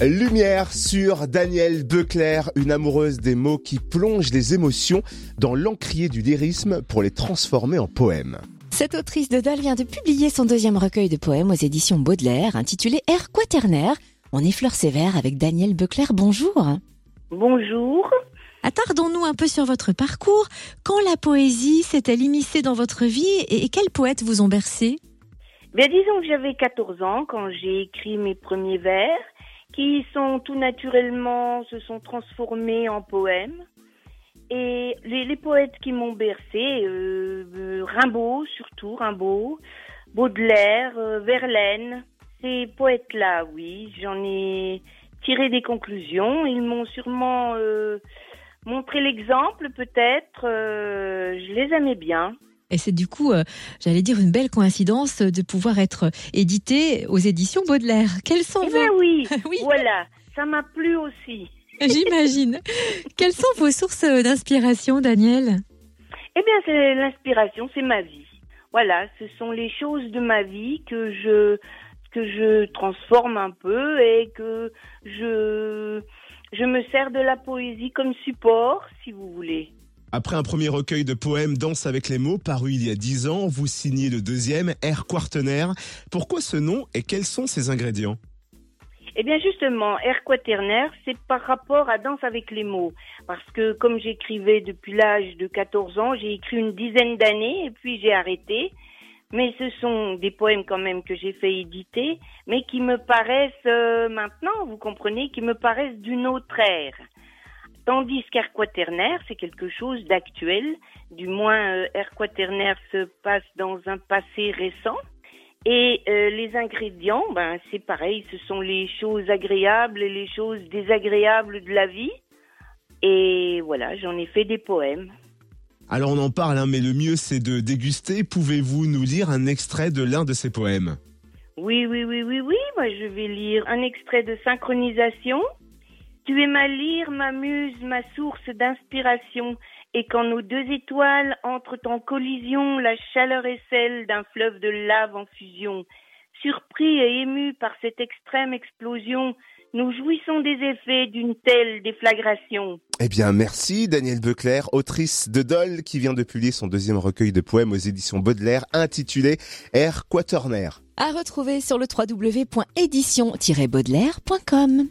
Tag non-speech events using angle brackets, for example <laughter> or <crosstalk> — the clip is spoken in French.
Lumière sur Danielle Beclerc, une amoureuse des mots qui plonge les émotions dans l'encrier du lyrisme pour les transformer en poèmes. Cette autrice de Dole vient de publier son deuxième recueil de poèmes aux éditions Baudelaire, intitulé Air quaternaire. On effleure ses vers avec Danielle Beclerc. Bonjour. Bonjour. Attardons-nous un peu sur votre parcours. Quand la poésie s'est-elle immiscée dans votre vie et quels poètes vous ont bercé? Bien, disons que j'avais 14 ans quand j'ai écrit mes premiers vers qui sont tout naturellement se sont transformés en poèmes. Et les, poètes qui m'ont bercé, euh, euh, Rimbaud surtout, Rimbaud, Baudelaire, euh, Verlaine, ces poètes-là, oui, j'en ai tiré des conclusions. Ils m'ont sûrement montré l'exemple, peut-être. je les aimais bien. Et c'est du coup, euh, j'allais dire, une belle coïncidence de pouvoir être édité aux éditions Baudelaire. Quels sont eh ben oui, <laughs> oui, voilà, ça m'a plu aussi. <laughs> J'imagine. Quelles sont vos sources d'inspiration, Daniel? Eh bien, c'est l'inspiration, c'est ma vie. Voilà, ce sont les choses de ma vie que je que je transforme un peu et que je je me sers de la poésie comme support, si vous voulez. Après un premier recueil de poèmes Danse avec les mots paru il y a dix ans, vous signez le deuxième, Air Quaternaire. Pourquoi ce nom et quels sont ses ingrédients? Eh bien justement, Air Quaternaire, c'est par rapport à Danse avec les mots. Parce que comme j'écrivais depuis l'âge de 14 ans, j'ai écrit une dizaine d'années et puis j'ai arrêté. Mais ce sont des poèmes quand même que j'ai fait éditer, mais qui me paraissent euh, maintenant, vous comprenez, qui me paraissent d'une autre ère. Tandis qu'Air Quaternaire, c'est quelque chose d'actuel. Du moins, euh, Air Quaternaire se passe dans un passé récent. Et euh, les ingrédients, ben, c'est pareil, ce sont les choses agréables et les choses désagréables de la vie. Et voilà, j'en ai fait des poèmes. Alors on en parle, hein, mais le mieux c'est de déguster. Pouvez-vous nous lire un extrait de l'un de ces poèmes? Oui, oui, oui, oui, oui. Moi, je vais lire un extrait de Synchronisation. Tu es ma lyre, ma muse, ma source d'inspiration, et quand nos deux étoiles entrent en collision, la chaleur est celle d'un fleuve de lave en fusion. Surpris et émus par cette extrême explosion, nous jouissons des effets d'une telle déflagration. Eh bien, merci Danielle Beclerc, autrice de Dole, qui vient de publier son deuxième recueil de poèmes aux éditions Baudelaire, intitulé Air Quaternaire. À retrouver sur le www.édition-baudelaire.com.